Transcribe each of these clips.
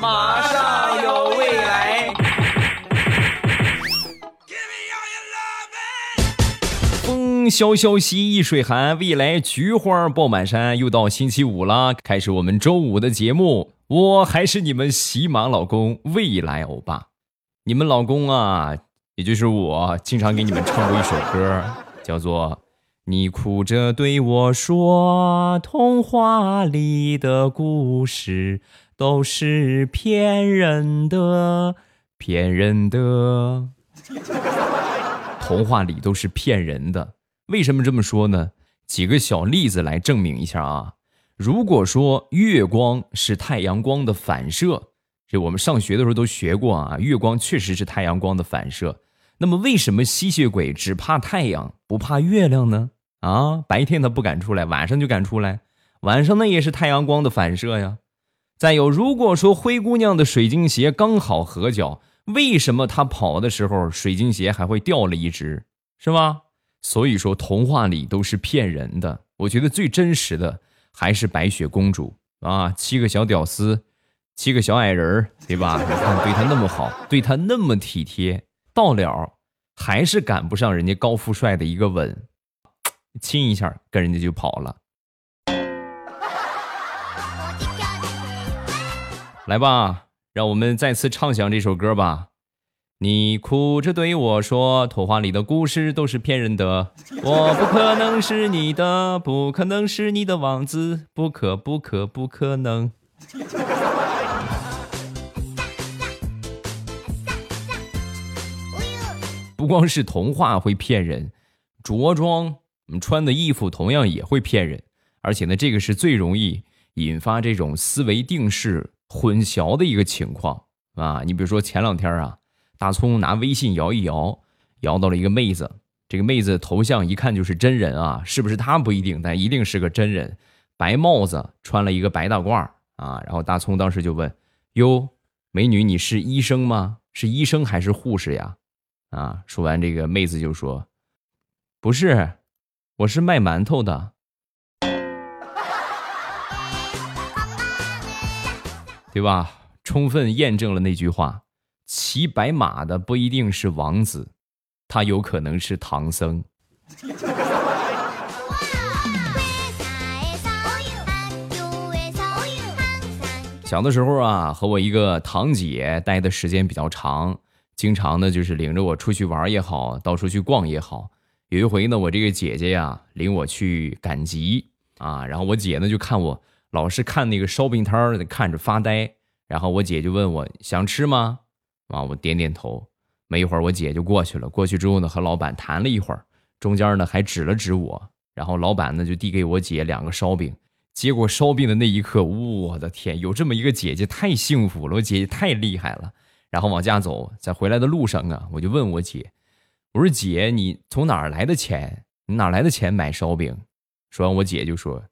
马上有未来。风萧萧兮易水寒，未来菊花爆满山。又到星期五了，开始我们周五的节目。我还是你们喜马老公未来欧巴，你们老公啊，也就是我，经常给你们唱过一首歌，叫做。你哭着对我说：“童话里的故事都是骗人的，骗人的。童话里都是骗人的。为什么这么说呢？几个小例子来证明一下啊。如果说月光是太阳光的反射，这我们上学的时候都学过啊。月光确实是太阳光的反射。那么为什么吸血鬼只怕太阳不怕月亮呢？”啊，白天他不敢出来，晚上就敢出来。晚上那也是太阳光的反射呀。再有，如果说灰姑娘的水晶鞋刚好合脚，为什么她跑的时候水晶鞋还会掉了一只，是吧？所以说童话里都是骗人的。我觉得最真实的还是白雪公主啊，七个小屌丝，七个小矮人对吧？你看对她那么好，对她那么体贴，到了还是赶不上人家高富帅的一个吻。亲一下，跟人家就跑了。来吧，让我们再次唱响这首歌吧。你哭着对我说：“童话里的故事都是骗人的，我不可能是你的，不可能是你的王子，不可不可不可能。”不光是童话会骗人，着装。我们穿的衣服同样也会骗人，而且呢，这个是最容易引发这种思维定式混淆的一个情况啊！你比如说前两天啊，大葱拿微信摇一摇，摇到了一个妹子，这个妹子头像一看就是真人啊，是不是她不一定，但一定是个真人，白帽子，穿了一个白大褂啊，然后大葱当时就问：“哟，美女，你是医生吗？是医生还是护士呀？”啊，说完这个妹子就说：“不是。”我是卖馒头的，对吧？充分验证了那句话：骑白马的不一定是王子，他有可能是唐僧。小的时候啊，和我一个堂姐待的时间比较长，经常呢就是领着我出去玩也好，到处去逛也好。有一回呢，我这个姐姐呀领我去赶集啊，然后我姐呢就看我老是看那个烧饼摊儿，看着发呆。然后我姐就问我想吃吗？啊，我点点头。没一会儿，我姐就过去了。过去之后呢，和老板谈了一会儿，中间呢还指了指我。然后老板呢就递给我姐两个烧饼。结果烧饼的那一刻，我的天，有这么一个姐姐太幸福了，我姐姐太厉害了。然后往家走，在回来的路上啊，我就问我姐。我说姐，你从哪儿来的钱？你哪来的钱买烧饼？说完，我姐就说：“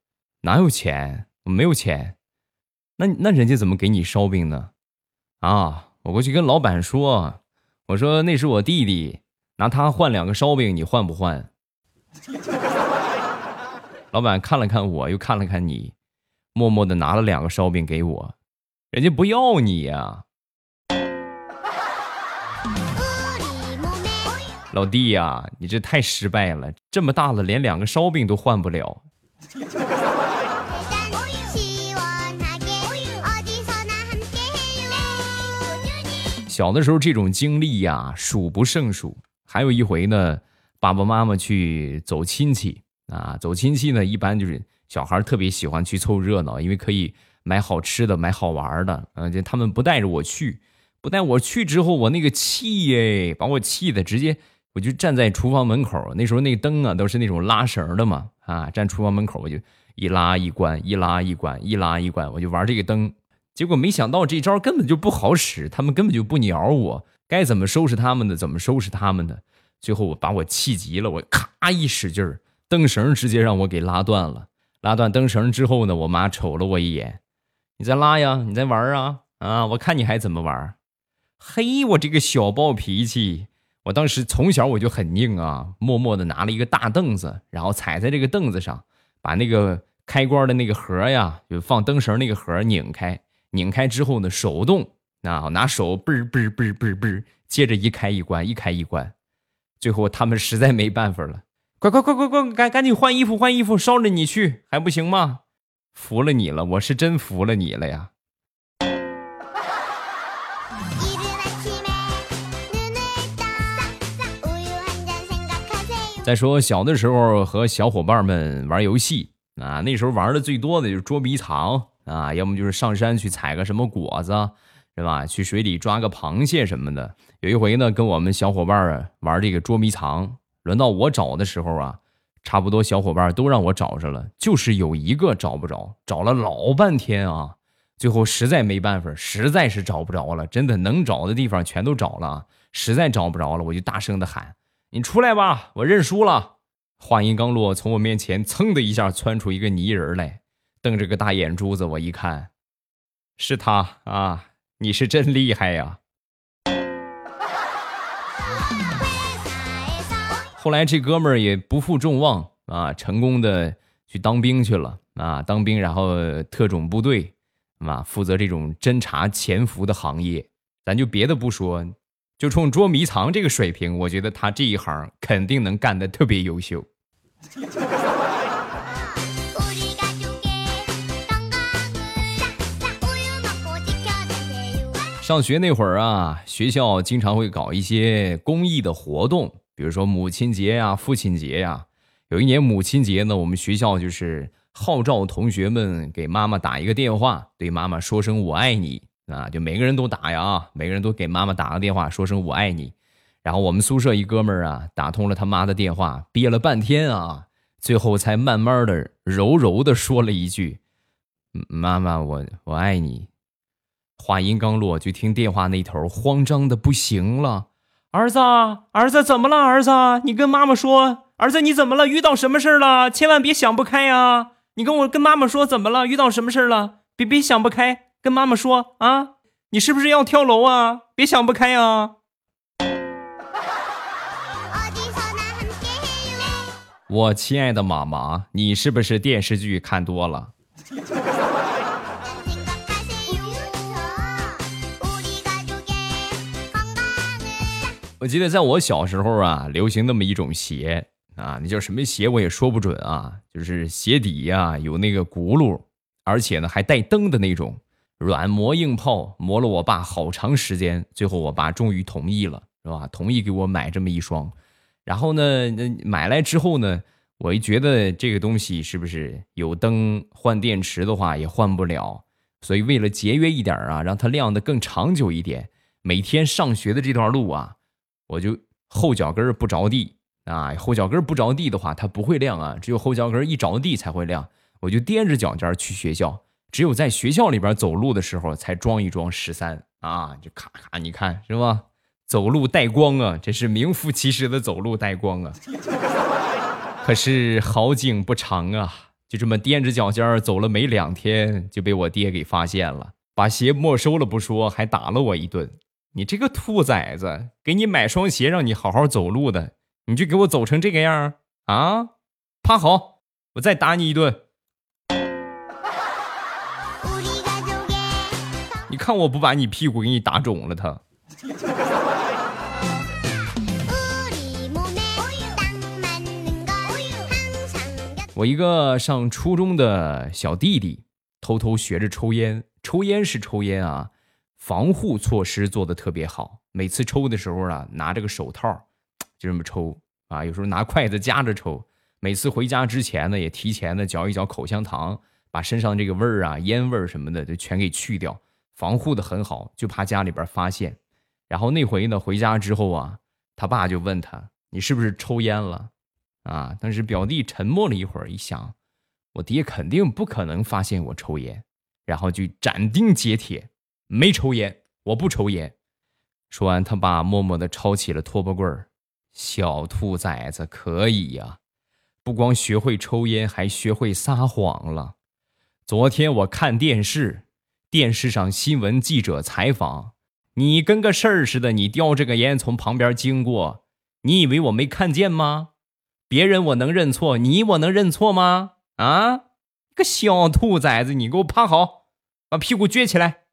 哪有钱？我没有钱。那那人家怎么给你烧饼呢？”啊，我过去跟老板说：“我说那是我弟弟，拿他换两个烧饼，你换不换？” 老板看了看我，又看了看你，默默的拿了两个烧饼给我，人家不要你呀。老弟呀，你这太失败了！这么大了，连两个烧饼都换不了。小的时候，这种经历呀数不胜数。还有一回呢，爸爸妈妈去走亲戚啊，走亲戚呢，一般就是小孩特别喜欢去凑热闹，因为可以买好吃的、买好玩的。嗯，就他们不带着我去，不带我去之后，我那个气耶，把我气的直接。我就站在厨房门口，那时候那灯啊都是那种拉绳的嘛，啊，站厨房门口我就一拉一关，一拉一关，一拉一关，我就玩这个灯。结果没想到这招根本就不好使，他们根本就不鸟我，该怎么收拾他们的怎么收拾他们的。最后我把我气急了，我咔一使劲儿，灯绳直接让我给拉断了。拉断灯绳之后呢，我妈瞅了我一眼：“你再拉呀，你再玩啊，啊，我看你还怎么玩。”嘿，我这个小暴脾气。我当时从小我就很拧啊，默默的拿了一个大凳子，然后踩在这个凳子上，把那个开关的那个盒呀，就放灯绳那个盒拧开，拧开之后呢，手动啊，拿手嘣儿嘣儿嘣儿嘣儿嘣儿，接着一开一关，一开一关，最后他们实在没办法了，快快快快快，赶赶紧换衣服换衣服，捎着你去还不行吗？服了你了，我是真服了你了呀！再说小的时候和小伙伴们玩游戏啊，那时候玩的最多的就是捉迷藏啊，要么就是上山去采个什么果子，是吧？去水里抓个螃蟹什么的。有一回呢，跟我们小伙伴玩这个捉迷藏，轮到我找的时候啊，差不多小伙伴都让我找着了，就是有一个找不着，找了老半天啊，最后实在没办法，实在是找不着了，真的能找的地方全都找了，实在找不着了，我就大声的喊。你出来吧，我认输了。话音刚落，从我面前噌的一下窜出一个泥人来，瞪着个大眼珠子。我一看，是他啊！你是真厉害呀。后来这哥们儿也不负众望啊，成功的去当兵去了啊，当兵然后特种部队，啊，负责这种侦查潜伏的行业。咱就别的不说。就冲捉迷藏这个水平，我觉得他这一行肯定能干得特别优秀。上学那会儿啊，学校经常会搞一些公益的活动，比如说母亲节呀、父亲节呀。有一年母亲节呢，我们学校就是号召同学们给妈妈打一个电话，对妈妈说声“我爱你”。啊，就每个人都打呀，每个人都给妈妈打个电话，说声我爱你。然后我们宿舍一哥们儿啊，打通了他妈的电话，憋了半天啊，最后才慢慢的、柔柔的说了一句：“妈妈，我我爱你。”话音刚落，就听电话那头慌张的不行了：“儿子，儿子怎么了？儿子，你跟妈妈说，儿子你怎么了？遇到什么事了？千万别想不开呀！你跟我跟妈妈说怎么了？遇到什么事了？别别想不开。”跟妈妈说啊，你是不是要跳楼啊？别想不开啊！我亲爱的妈妈，你是不是电视剧看多了？我记得在我小时候啊，流行那么一种鞋啊，那叫什么鞋我也说不准啊，就是鞋底呀有那个轱辘，而且呢还带灯的那种。软磨硬泡磨了我爸好长时间，最后我爸终于同意了，是吧？同意给我买这么一双。然后呢，那买来之后呢，我一觉得这个东西是不是有灯换电池的话也换不了，所以为了节约一点啊，让它亮的更长久一点，每天上学的这段路啊，我就后脚跟不着地啊，后脚跟不着地的话它不会亮啊，只有后脚跟一着地才会亮，我就踮着脚尖去学校。只有在学校里边走路的时候才装一装十三啊，就咔咔，你看是吧？走路带光啊，这是名副其实的走路带光啊。可是好景不长啊，就这么踮着脚尖走了没两天，就被我爹给发现了，把鞋没收了不说，还打了我一顿。你这个兔崽子，给你买双鞋让你好好走路的，你就给我走成这个样啊？趴好，我再打你一顿。你看我不把你屁股给你打肿了，他。我一个上初中的小弟弟偷偷学着抽烟，抽烟是抽烟啊，防护措施做的特别好。每次抽的时候啊，拿着个手套，就这么抽啊，有时候拿筷子夹着抽。每次回家之前呢，也提前的嚼一嚼口香糖，把身上这个味儿啊、烟味儿什么的就全给去掉。防护的很好，就怕家里边发现。然后那回呢，回家之后啊，他爸就问他：“你是不是抽烟了？”啊，当时表弟沉默了一会儿，一想，我爹肯定不可能发现我抽烟，然后就斩钉截铁：“没抽烟，我不抽烟。”说完，他爸默默的抄起了拖把棍儿：“小兔崽子可以呀，不光学会抽烟，还学会撒谎了。昨天我看电视。”电视上新闻记者采访，你跟个事儿似的，你叼着个烟从旁边经过，你以为我没看见吗？别人我能认错，你我能认错吗？啊，个小兔崽子，你给我趴好，把屁股撅起来，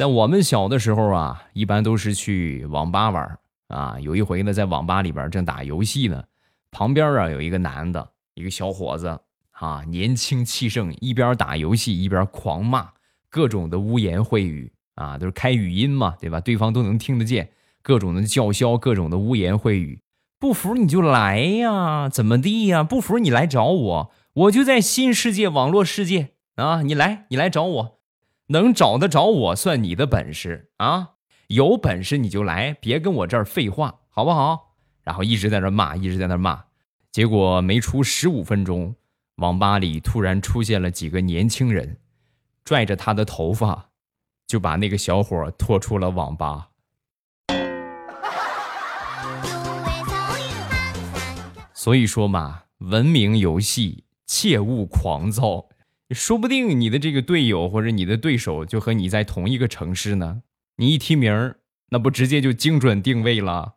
在我们小的时候啊，一般都是去网吧玩啊。有一回呢，在网吧里边正打游戏呢，旁边啊有一个男的，一个小伙子啊，年轻气盛，一边打游戏一边狂骂，各种的污言秽语啊，都是开语音嘛，对吧？对方都能听得见，各种的叫嚣，各种的污言秽语。不服你就来呀，怎么地呀？不服你来找我，我就在新世界网络世界啊！你来，你来找我，能找得着我算你的本事啊！有本事你就来，别跟我这儿废话，好不好？然后一直在那骂，一直在那骂，结果没出十五分钟，网吧里突然出现了几个年轻人，拽着他的头发，就把那个小伙拖出了网吧。所以说嘛，文明游戏，切勿狂躁。说不定你的这个队友或者你的对手就和你在同一个城市呢。你一提名儿，那不直接就精准定位了。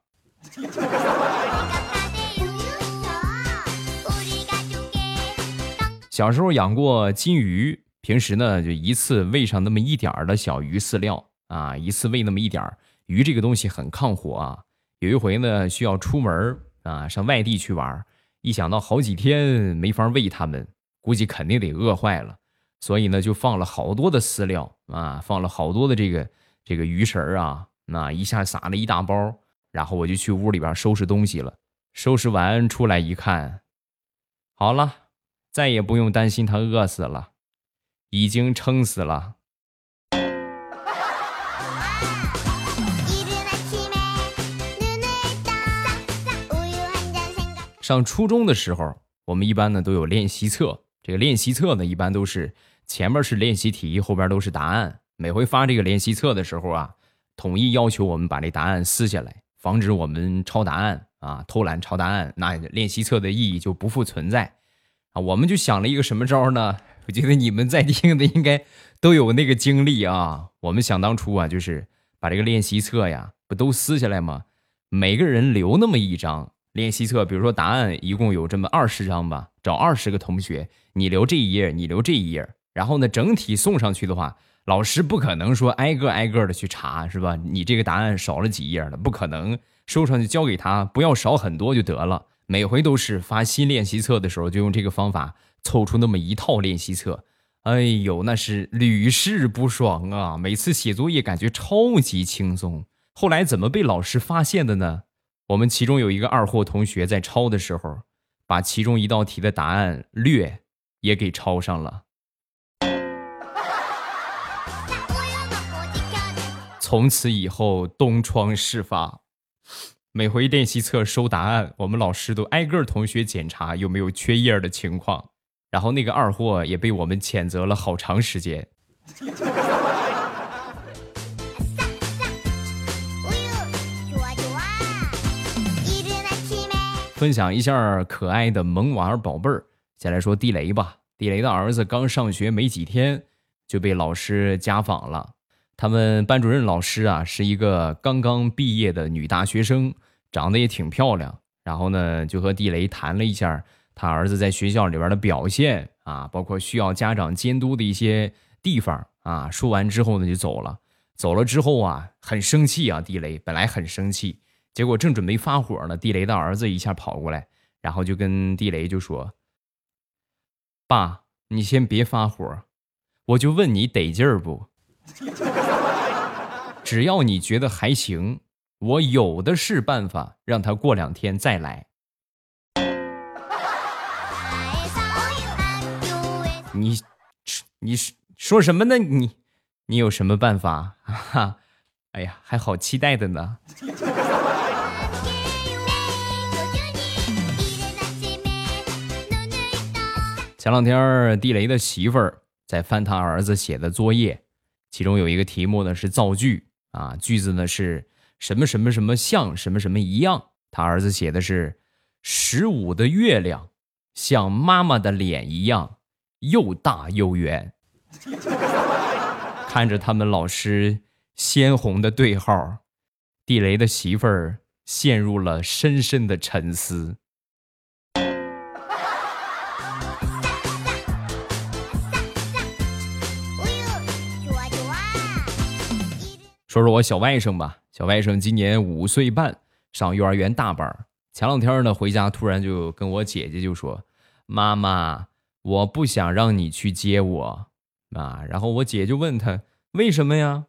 小时候养过金鱼，平时呢就一次喂上那么一点儿的小鱼饲料啊，一次喂那么一点儿。鱼这个东西很抗火啊。有一回呢，需要出门啊，上外地去玩一想到好几天没法喂它们，估计肯定得饿坏了，所以呢，就放了好多的饲料啊，放了好多的这个这个鱼食啊，那一下撒了一大包，然后我就去屋里边收拾东西了。收拾完出来一看，好了，再也不用担心它饿死了，已经撑死了。上初中的时候，我们一般呢都有练习册。这个练习册呢，一般都是前面是练习题，后边都是答案。每回发这个练习册的时候啊，统一要求我们把这答案撕下来，防止我们抄答案啊、偷懒抄答案，那练习册的意义就不复存在啊。我们就想了一个什么招呢？我觉得你们在听的应该都有那个经历啊。我们想当初啊，就是把这个练习册呀，不都撕下来吗？每个人留那么一张。练习册，比如说答案一共有这么二十张吧，找二十个同学，你留这一页，你留这一页，然后呢，整体送上去的话，老师不可能说挨个挨个的去查，是吧？你这个答案少了几页了，不可能收上去交给他，不要少很多就得了。每回都是发新练习册的时候，就用这个方法凑出那么一套练习册，哎呦，那是屡试不爽啊！每次写作业感觉超级轻松。后来怎么被老师发现的呢？我们其中有一个二货同学在抄的时候，把其中一道题的答案略也给抄上了。从此以后东窗事发，每回练习册收答案，我们老师都挨个同学检查有没有缺页的情况，然后那个二货也被我们谴责了好长时间。分享一下可爱的萌娃宝贝儿，先来说地雷吧。地雷的儿子刚上学没几天，就被老师家访了。他们班主任老师啊，是一个刚刚毕业的女大学生，长得也挺漂亮。然后呢，就和地雷谈了一下他儿子在学校里边的表现啊，包括需要家长监督的一些地方啊。说完之后呢，就走了。走了之后啊，很生气啊，地雷本来很生气。结果正准备发火呢，地雷的儿子一下跑过来，然后就跟地雷就说：“爸，你先别发火，我就问你得劲儿不？只要你觉得还行，我有的是办法让他过两天再来。你，你说什么呢？你，你有什么办法？哈，哎呀，还好期待的呢。”前两天，地雷的媳妇儿在翻他儿子写的作业，其中有一个题目呢是造句啊，句子呢是什么什么什么像什么什么一样。他儿子写的是十五的月亮像妈妈的脸一样又大又圆。看着他们老师鲜红的对号，地雷的媳妇儿陷入了深深的沉思。说说我小外甥吧，小外甥今年五岁半，上幼儿园大班。前两天呢，回家突然就跟我姐姐就说：“妈妈，我不想让你去接我。”啊，然后我姐就问他为什么呀？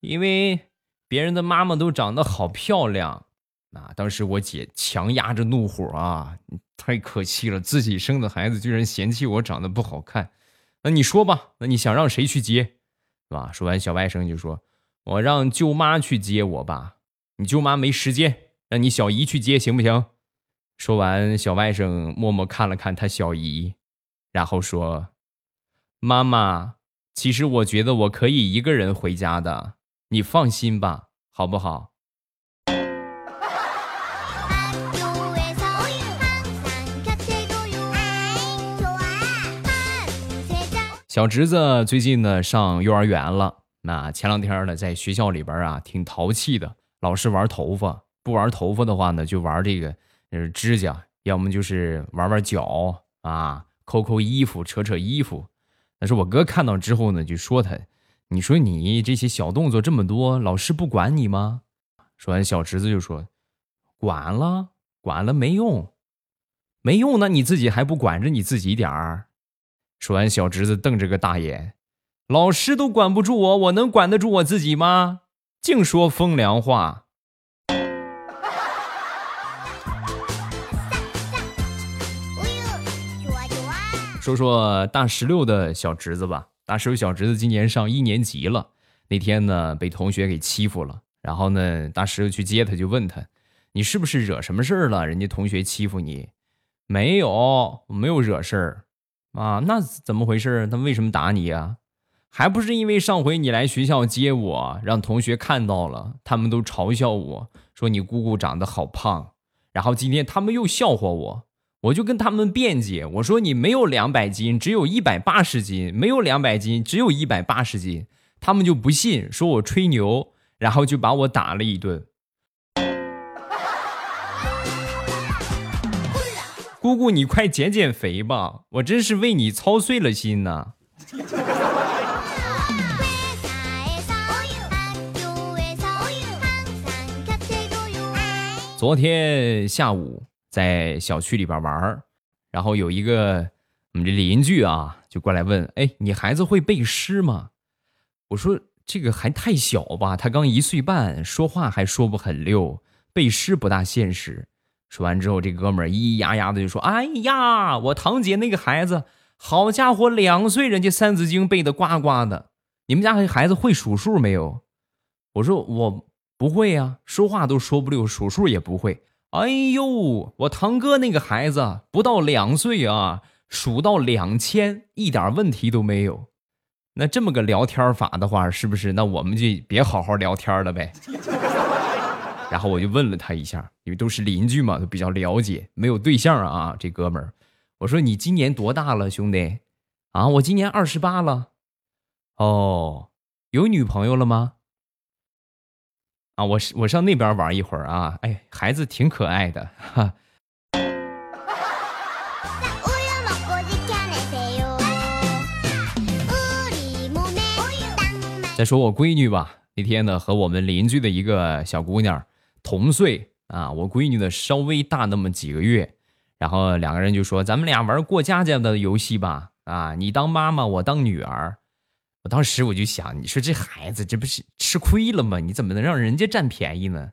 因为别人的妈妈都长得好漂亮。啊，当时我姐强压着怒火啊，太可气了，自己生的孩子居然嫌弃我长得不好看。那你说吧，那你想让谁去接？是吧？说完，小外甥就说。我让舅妈去接我吧，你舅妈没时间，让你小姨去接行不行？说完，小外甥默默看了看他小姨，然后说：“妈妈，其实我觉得我可以一个人回家的，你放心吧，好不好？” 小侄子最近呢上幼儿园了。那前两天呢，在学校里边啊，挺淘气的，老是玩头发，不玩头发的话呢，就玩这个呃指甲，要么就是玩玩脚啊，抠抠衣服，扯扯衣服。但是我哥看到之后呢，就说他，你说你这些小动作这么多，老师不管你吗？说完，小侄子就说，管了，管了没用，没用，那你自己还不管着你自己点儿？说完，小侄子瞪着个大眼。老师都管不住我，我能管得住我自己吗？净说风凉话。说说大石榴的小侄子吧，大石榴小侄子今年上一年级了。那天呢，被同学给欺负了，然后呢，大石榴去接他，就问他：“你是不是惹什么事儿了？人家同学欺负你？”“没有，没有惹事儿。”“啊，那怎么回事？他为什么打你呀？”还不是因为上回你来学校接我，让同学看到了，他们都嘲笑我说你姑姑长得好胖，然后今天他们又笑话我，我就跟他们辩解，我说你没有两百斤，只有一百八十斤，没有两百斤，只有一百八十斤，他们就不信，说我吹牛，然后就把我打了一顿。姑姑，你快减减肥吧，我真是为你操碎了心呐。昨天下午在小区里边玩然后有一个我们这邻居啊，就过来问：“哎，你孩子会背诗吗？”我说：“这个还太小吧，他刚一岁半，说话还说不很溜，背诗不大现实。”说完之后，这哥们儿咿咿呀呀的就说：“哎呀，我堂姐那个孩子，好家伙，两岁人家《三字经》背的呱呱的。你们家孩子会数数没有？”我说：“我。”不会呀，说话都说不溜，数数也不会。哎呦，我堂哥那个孩子不到两岁啊，数到两千一点问题都没有。那这么个聊天法的话，是不是？那我们就别好好聊天了呗。然后我就问了他一下，因为都是邻居嘛，都比较了解。没有对象啊，这哥们儿。我说你今年多大了，兄弟？啊，我今年二十八了。哦，有女朋友了吗？啊，我是我上那边玩一会儿啊，哎，孩子挺可爱的哈。再说我闺女吧，那天呢和我们邻居的一个小姑娘同岁啊，我闺女呢稍微大那么几个月，然后两个人就说咱们俩玩过家家的游戏吧，啊，你当妈妈，我当女儿。我当时我就想，你说这孩子这不是吃亏了吗？你怎么能让人家占便宜呢？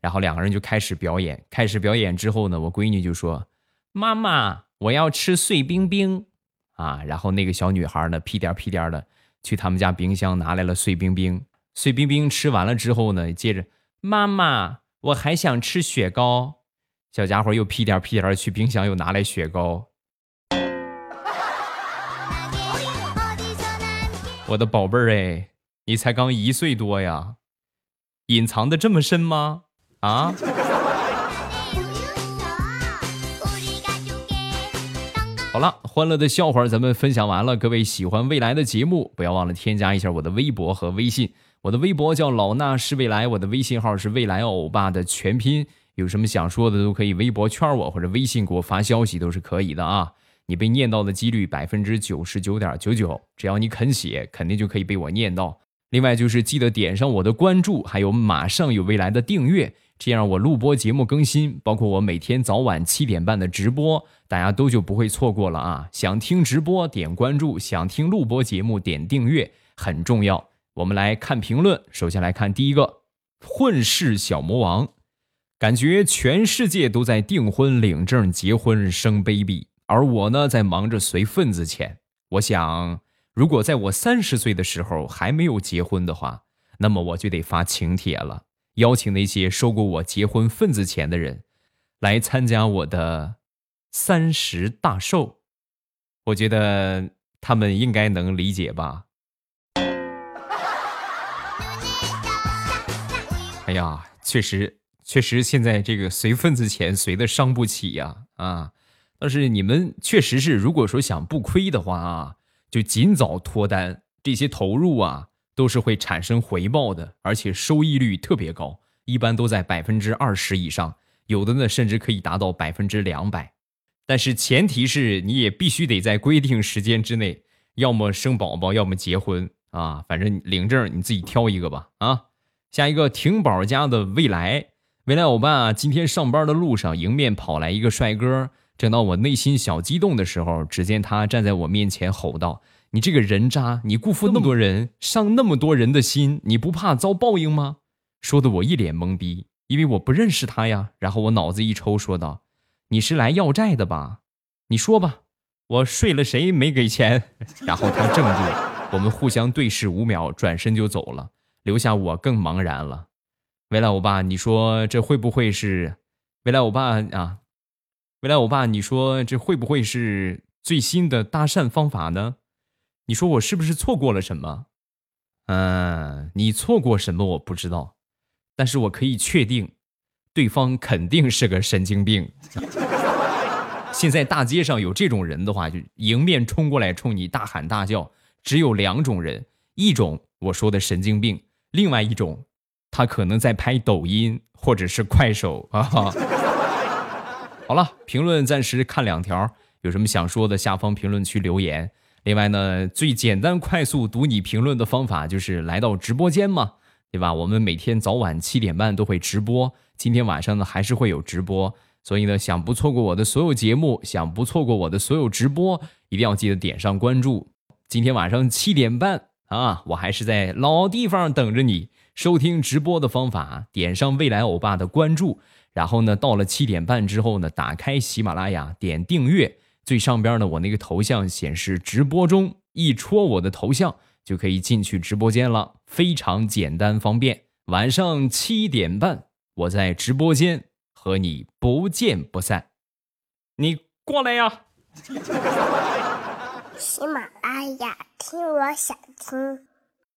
然后两个人就开始表演，开始表演之后呢，我闺女就说：“妈妈，我要吃碎冰冰啊！”然后那个小女孩呢，屁颠屁颠的去他们家冰箱拿来了碎冰冰。碎冰冰吃完了之后呢，接着妈妈，我还想吃雪糕。小家伙又屁颠屁颠去冰箱又拿来雪糕。我的宝贝儿哎，你才刚一岁多呀，隐藏的这么深吗？啊？好了，欢乐的笑话咱们分享完了。各位喜欢未来的节目，不要忘了添加一下我的微博和微信。我的微博叫老衲是未来，我的微信号是未来欧巴的全拼。有什么想说的都可以微博圈我，或者微信给我发消息都是可以的啊。你被念到的几率百分之九十九点九九，只要你肯写，肯定就可以被我念到。另外就是记得点上我的关注，还有马上有未来的订阅，这样我录播节目更新，包括我每天早晚七点半的直播，大家都就不会错过了啊！想听直播点关注，想听录播节目点订阅很重要。我们来看评论，首先来看第一个混世小魔王，感觉全世界都在订婚、领证、结婚、生 baby，而我呢在忙着随份子钱。我想。如果在我三十岁的时候还没有结婚的话，那么我就得发请帖了，邀请那些收过我结婚份子钱的人，来参加我的三十大寿。我觉得他们应该能理解吧。哎呀，确实，确实，现在这个随份子钱随的伤不起呀啊！但是你们确实是，如果说想不亏的话啊。就尽早脱单，这些投入啊都是会产生回报的，而且收益率特别高，一般都在百分之二十以上，有的呢甚至可以达到百分之两百。但是前提是你也必须得在规定时间之内，要么生宝宝，要么结婚啊。反正领证你自己挑一个吧啊。下一个婷宝家的未来，未来欧巴今天上班的路上迎面跑来一个帅哥。正当我内心小激动的时候，只见他站在我面前吼道：“你这个人渣！你辜负那么多人，伤那么多人的心，你不怕遭报应吗？”说的我一脸懵逼，因为我不认识他呀。然后我脑子一抽，说道：“你是来要债的吧？你说吧，我睡了谁没给钱？” 然后他怔住，我们互相对视五秒，转身就走了，留下我更茫然了。未来欧巴，你说这会不会是未来欧巴啊？未来，欧巴，你说这会不会是最新的搭讪方法呢？你说我是不是错过了什么？嗯，你错过什么我不知道，但是我可以确定，对方肯定是个神经病。现在大街上有这种人的话，就迎面冲过来冲你大喊大叫，只有两种人：一种我说的神经病，另外一种，他可能在拍抖音或者是快手啊。好了，评论暂时看两条，有什么想说的，下方评论区留言。另外呢，最简单快速读你评论的方法就是来到直播间嘛，对吧？我们每天早晚七点半都会直播，今天晚上呢还是会有直播，所以呢，想不错过我的所有节目，想不错过我的所有直播，一定要记得点上关注。今天晚上七点半啊，我还是在老地方等着你。收听直播的方法，点上未来欧巴的关注。然后呢，到了七点半之后呢，打开喜马拉雅，点订阅，最上边呢，我那个头像显示直播中，一戳我的头像就可以进去直播间了，非常简单方便。晚上七点半，我在直播间和你不见不散，你过来呀！喜马拉雅听，我想听。